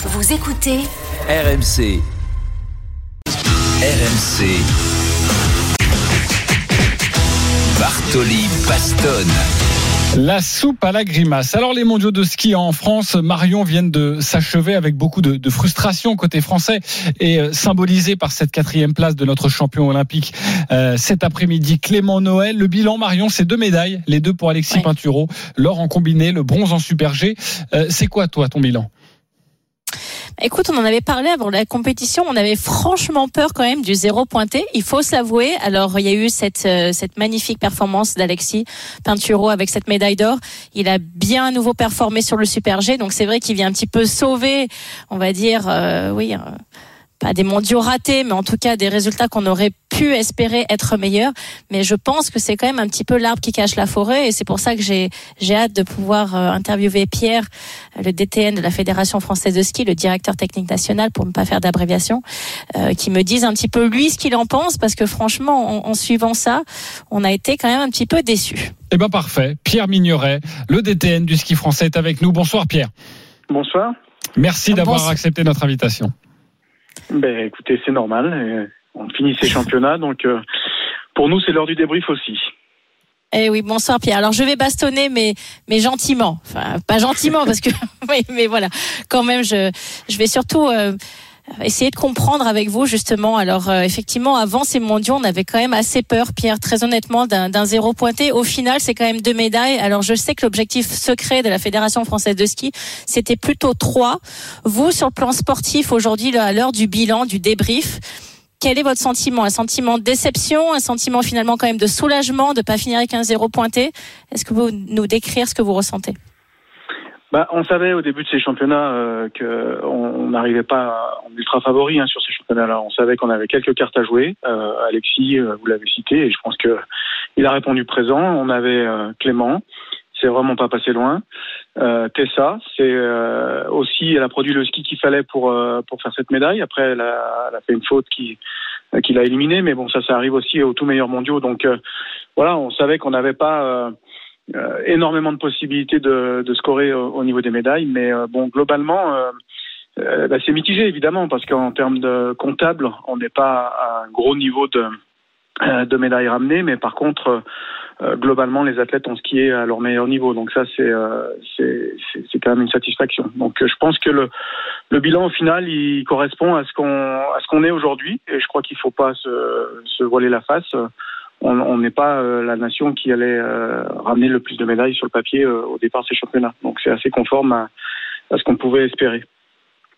Vous écoutez RMC. RMC. Bartoli Bastone. La soupe à la grimace. Alors les mondiaux de ski en France, Marion viennent de s'achever avec beaucoup de, de, frustration côté français et euh, symbolisé par cette quatrième place de notre champion olympique euh, cet après-midi. Clément Noël, le bilan Marion, c'est deux médailles, les deux pour Alexis ouais. Pinturo, l'or en combiné, le bronze en super G. Euh, c'est quoi toi ton bilan? Écoute, on en avait parlé avant la compétition. On avait franchement peur quand même du zéro pointé. Il faut se l'avouer. Alors, il y a eu cette, euh, cette magnifique performance d'Alexis Pinturo avec cette médaille d'or. Il a bien à nouveau performé sur le Super G. Donc, c'est vrai qu'il vient un petit peu sauver, on va dire, euh, oui, euh, pas des mondiaux ratés, mais en tout cas des résultats qu'on aurait pu espérer être meilleurs. Mais je pense que c'est quand même un petit peu l'arbre qui cache la forêt, et c'est pour ça que j'ai j'ai hâte de pouvoir euh, interviewer Pierre, le DTN de la Fédération française de ski, le directeur technique national, pour ne pas faire d'abréviation, euh, qui me dise un petit peu lui ce qu'il en pense, parce que franchement, en, en suivant ça, on a été quand même un petit peu déçus. Eh ben parfait. Pierre Mignoret, le DTN du ski français, est avec nous. Bonsoir Pierre. Bonsoir. Merci d'avoir accepté notre invitation. Ben, écoutez, c'est normal. On finit ces championnats, donc euh, pour nous, c'est l'heure du débrief aussi. Eh oui, bonsoir Pierre. Alors je vais bastonner, mais mais gentiment. Enfin, pas gentiment parce que oui, mais voilà. Quand même, je je vais surtout euh, essayer de comprendre avec vous justement. Alors euh, effectivement, avant ces mondiaux, on avait quand même assez peur, Pierre, très honnêtement, d'un zéro pointé. Au final, c'est quand même deux médailles. Alors je sais que l'objectif secret de la Fédération française de ski, c'était plutôt trois. Vous, sur le plan sportif, aujourd'hui, à l'heure du bilan, du débrief, quel est votre sentiment? Un sentiment de déception, un sentiment finalement quand même de soulagement de pas finir avec un zéro pointé? Est-ce que vous nous décrire ce que vous ressentez? Bah, on savait au début de ces championnats euh, qu'on n'arrivait pas en ultra favori hein, sur ces championnats-là. On savait qu'on avait quelques cartes à jouer. Euh, Alexis, euh, vous l'avez cité, et je pense que il a répondu présent. On avait euh, Clément, c'est vraiment pas passé loin. Euh, Tessa, c'est aussi, elle a produit le ski qu'il fallait pour pour faire cette médaille. Après, elle a, elle a fait une faute qui qui l'a éliminé, mais bon, ça, ça arrive aussi aux tout meilleurs mondiaux. Donc voilà, on savait qu'on n'avait pas euh, énormément de possibilités de, de scorer au, au, niveau des médailles, mais euh, bon, globalement, euh, bah, c'est mitigé évidemment parce qu'en termes de comptable, on n'est pas à un gros niveau de, de médailles ramenées, mais par contre, globalement, les athlètes ont skié à leur meilleur niveau, donc ça c'est c'est quand même une satisfaction. Donc je pense que le, le bilan au final, il correspond à ce qu'on à ce qu'on est aujourd'hui, et je crois qu'il faut pas se, se voiler la face on n'est pas euh, la nation qui allait euh, ramener le plus de médailles sur le papier euh, au départ de ces championnats. Donc c'est assez conforme à, à ce qu'on pouvait espérer.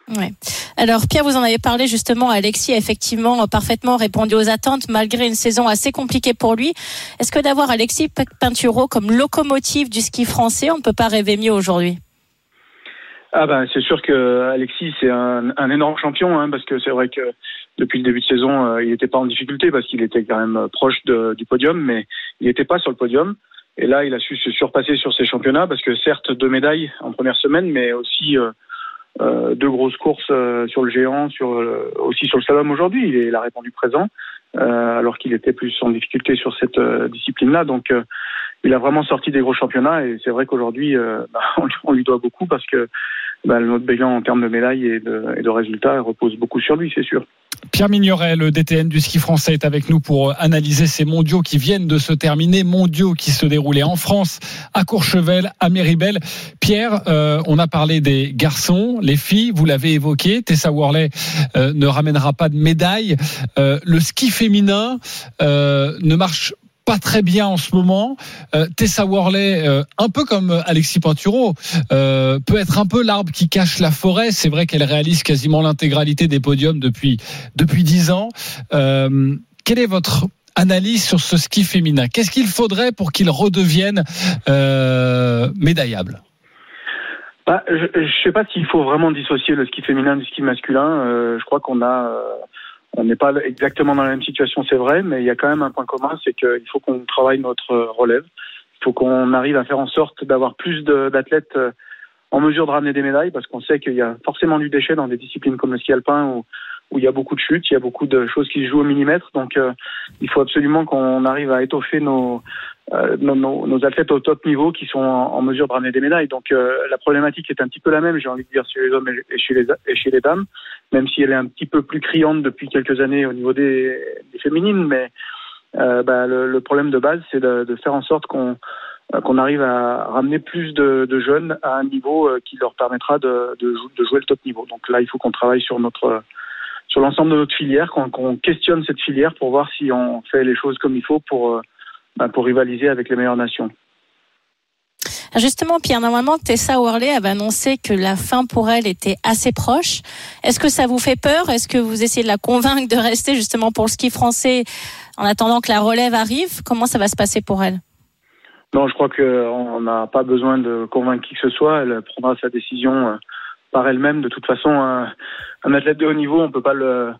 Ouais. Alors Pierre, vous en avez parlé justement. Alexis a effectivement parfaitement répondu aux attentes malgré une saison assez compliquée pour lui. Est-ce que d'avoir Alexis Pinturo comme locomotive du ski français, on ne peut pas rêver mieux aujourd'hui? Ah ben c'est sûr que Alexis c'est un, un, énorme champion hein, parce que c'est vrai que depuis le début de saison euh, il n'était pas en difficulté parce qu'il était quand même proche de, du podium mais il n'était pas sur le podium. Et là il a su se surpasser sur ses championnats parce que certes deux médailles en première semaine mais aussi euh, euh, deux grosses courses euh, sur le géant sur aussi sur le slalom aujourd'hui. Il, il, a répondu présent alors qu'il était plus en difficulté sur cette discipline là donc il a vraiment sorti des gros championnats et c'est vrai qu'aujourd'hui, euh, bah, on, lui doit beaucoup parce que bah, notre bilan en termes de médailles et de, et de résultats repose beaucoup sur lui, c'est sûr. Pierre Mignoret, le DTN du ski français, est avec nous pour analyser ces mondiaux qui viennent de se terminer, mondiaux qui se déroulaient en France, à Courchevel, à Méribel. Pierre, euh, on a parlé des garçons, les filles, vous l'avez évoqué, Tessa Worley euh, ne ramènera pas de médaille. Euh, le ski féminin euh, ne marche pas très bien en ce moment. Euh, Tessa Worley, euh, un peu comme Alexis Pinturo, euh, peut être un peu l'arbre qui cache la forêt. C'est vrai qu'elle réalise quasiment l'intégralité des podiums depuis depuis dix ans. Euh, quelle est votre analyse sur ce ski féminin? Qu'est-ce qu'il faudrait pour qu'il redevienne euh, médaillable? Bah, je ne sais pas s'il faut vraiment dissocier le ski féminin du ski masculin. Euh, je crois qu'on a on n'est pas exactement dans la même situation, c'est vrai, mais il y a quand même un point commun, c'est qu'il faut qu'on travaille notre relève. Il faut qu'on arrive à faire en sorte d'avoir plus d'athlètes en mesure de ramener des médailles, parce qu'on sait qu'il y a forcément du déchet dans des disciplines comme le ski alpin, où, où il y a beaucoup de chutes, il y a beaucoup de choses qui se jouent au millimètre. Donc, euh, il faut absolument qu'on arrive à étoffer nos, euh, nos, nos, athlètes au top niveau qui sont en, mesure de ramener des médailles. Donc, euh, la problématique est un petit peu la même, j'ai envie de dire, chez les hommes et chez les, et chez les dames, même si elle est un petit peu plus criante depuis quelques années au niveau des, des féminines. Mais bah, le, le, problème de base, c'est de, de, faire en sorte qu'on qu'on arrive à ramener plus de, de, jeunes à un niveau qui leur permettra de, de, jouer le top niveau. Donc là, il faut qu'on travaille sur notre sur l'ensemble de notre filière, qu'on questionne cette filière pour voir si on fait les choses comme il faut pour, euh, bah, pour rivaliser avec les meilleures nations. Justement, Pierre, normalement, Tessa Worley avait annoncé que la fin pour elle était assez proche. Est-ce que ça vous fait peur? Est-ce que vous essayez de la convaincre de rester justement pour le ski français en attendant que la relève arrive? Comment ça va se passer pour elle? Non, je crois qu'on n'a pas besoin de convaincre qui que ce soit. Elle prendra sa décision euh, par elle-même. De toute façon, un, un, athlète de haut niveau, on peut pas le,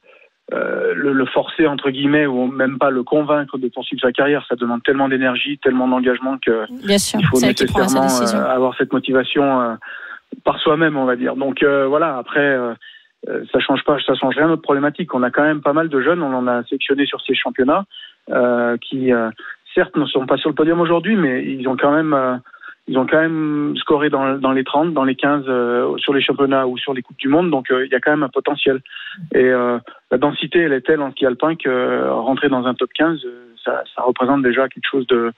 euh, le, le, forcer entre guillemets ou même pas le convaincre de poursuivre sa carrière. Ça demande tellement d'énergie, tellement d'engagement que Bien sûr, il faut nécessairement euh, avoir cette motivation euh, par soi-même, on va dire. Donc euh, voilà. Après, ça change pas, ça change rien notre problématique. On a quand même pas mal de jeunes. On en a sélectionné sur ces championnats qui certes ne sont pas sur le podium aujourd'hui, mais ils ont quand même ils ont quand même scoré dans, dans les 30, dans les 15 euh, sur les championnats ou sur les Coupes du Monde, donc euh, il y a quand même un potentiel. Et euh, la densité, elle est telle en ski alpin que rentrer dans un top 15, ça, représente déjà quelque chose de,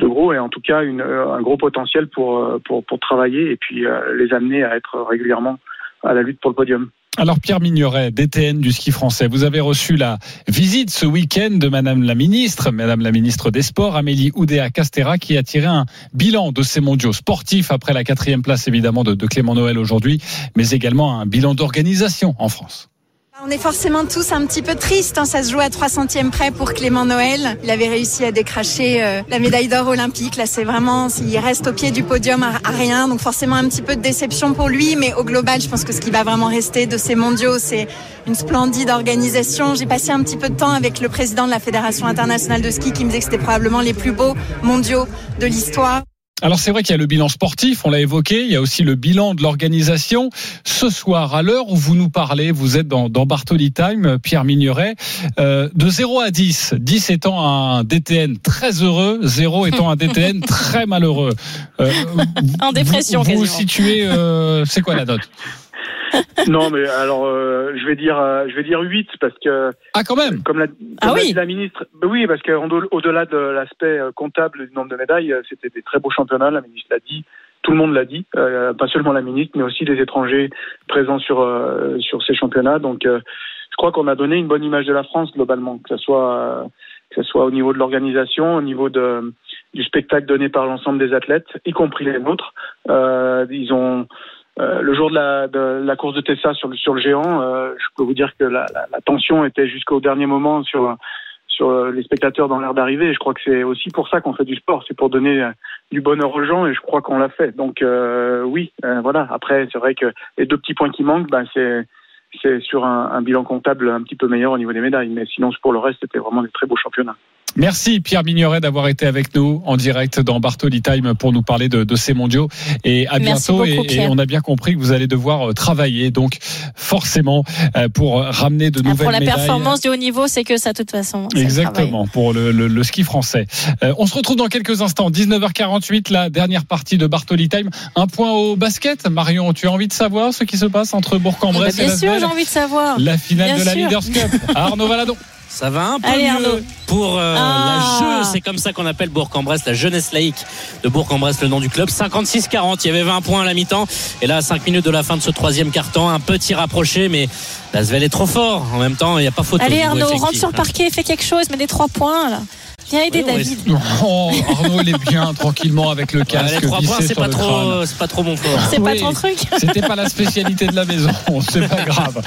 gros et en tout cas une, un gros potentiel pour, pour travailler et puis les amener à être régulièrement à la lutte pour le podium. Alors Pierre Mignoret, DTN du ski français, vous avez reçu la visite ce week-end de Madame la Ministre, Madame la Ministre des Sports, Amélie Oudéa-Castera, qui a tiré un bilan de ces mondiaux sportifs après la quatrième place évidemment de, de Clément Noël aujourd'hui, mais également un bilan d'organisation en France. On est forcément tous un petit peu tristes. Hein. Ça se joue à 3 centièmes près pour Clément Noël. Il avait réussi à décracher euh, la médaille d'or olympique. Là, c'est vraiment, il reste au pied du podium à, rien. Donc forcément un petit peu de déception pour lui. Mais au global, je pense que ce qui va vraiment rester de ces mondiaux, c'est une splendide organisation. J'ai passé un petit peu de temps avec le président de la Fédération internationale de ski qui me disait que c'était probablement les plus beaux mondiaux de l'histoire. Alors c'est vrai qu'il y a le bilan sportif, on l'a évoqué, il y a aussi le bilan de l'organisation. Ce soir, à l'heure où vous nous parlez, vous êtes dans, dans Bartoli Time, Pierre Migneret, euh, de 0 à 10, 10 étant un DTN très heureux, 0 étant un DTN très malheureux. Euh, en dépression, vous, vous, vous situez, euh, c'est quoi la note? Non, mais alors euh, je vais dire, euh, je vais dire 8 parce que ah quand même. Comme la, ah oui. la ministre, bah oui, parce qu'au-delà de l'aspect euh, comptable du nombre de médailles, c'était des très beaux championnats. La ministre l'a dit, tout le monde l'a dit, pas seulement la ministre, mais aussi les étrangers présents sur sur ces championnats. Donc, je crois qu'on a donné une bonne image de la France globalement, que ce soit que ce soit au niveau de l'organisation, au niveau de du spectacle donné par l'ensemble des athlètes, y compris les nôtres. ils ont euh, le jour de la, de la, course de Tessa sur le, sur le géant, euh, je peux vous dire que la, la, la tension était jusqu'au dernier moment sur, sur les spectateurs dans l'air d'arrivée. Je crois que c'est aussi pour ça qu'on fait du sport, c'est pour donner euh, du bonheur aux gens et je crois qu'on l'a fait. Donc oui, voilà. Après, c'est vrai que les deux petits points qui manquent, ben, c'est c'est sur un, un, bilan comptable un petit peu meilleur au niveau des médailles. Mais sinon, pour le reste, c'était vraiment des très beaux championnats. Merci Pierre Mignoret d'avoir été avec nous en direct dans Bartoli Time pour nous parler de, de ces mondiaux. Et à bientôt. et, et, on a bien compris que vous allez devoir euh, travailler, donc forcément euh, pour ramener de nouvelles médailles. Pour la performance du haut niveau, c'est que ça de toute façon. Exactement pour le, le, le, ski français. Euh, on se retrouve dans quelques instants. 19h48, la dernière partie de Bartoli Time. Un point au basket. Marion, tu as envie de savoir ce qui se passe entre Bourg-en-Bresse et Bien sûr, j'ai envie de savoir. La finale de la Leaders Cup. Arnaud Valadon. Ça va un peu mieux pour euh, ah. la jeu, c'est comme ça qu'on appelle Bourg-en-Bresse, la jeunesse laïque de Bourg-en-Bresse, le nom du club. 56-40, il y avait 20 points à la mi-temps. Et là, à 5 minutes de la fin de ce troisième quart-temps, un petit rapproché, mais Lasvel est trop fort. En même temps, il n'y a pas photo. Allez Arnaud, rentre sur le parquet, fais quelque chose, mets des trois points là. Viens aider David. Oh, Arnaud, il est bien tranquillement avec le casque. les trois points, c'est pas, trop, c'est pas trop mon fort. C'est pas ton truc. C'était pas la spécialité de la maison, c'est pas grave.